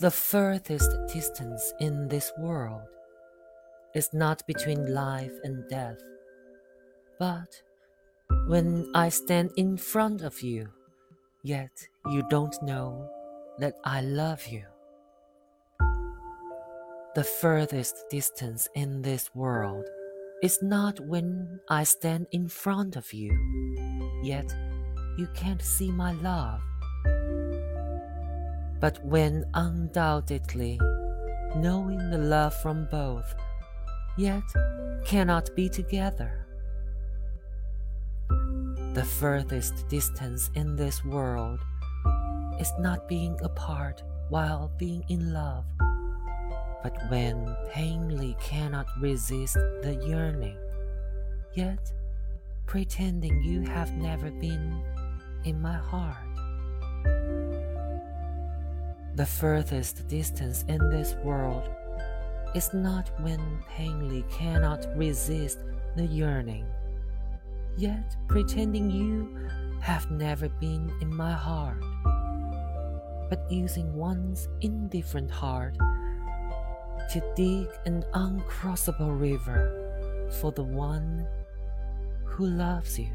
The furthest distance in this world is not between life and death, but when I stand in front of you, yet you don't know that I love you. The furthest distance in this world is not when I stand in front of you, yet you can't see my love but when undoubtedly knowing the love from both, yet cannot be together. The furthest distance in this world is not being apart while being in love, but when painly cannot resist the yearning, yet pretending you have never been in my heart. The furthest distance in this world is not when painly cannot resist the yearning, yet pretending you have never been in my heart, but using one's indifferent heart to dig an uncrossable river for the one who loves you.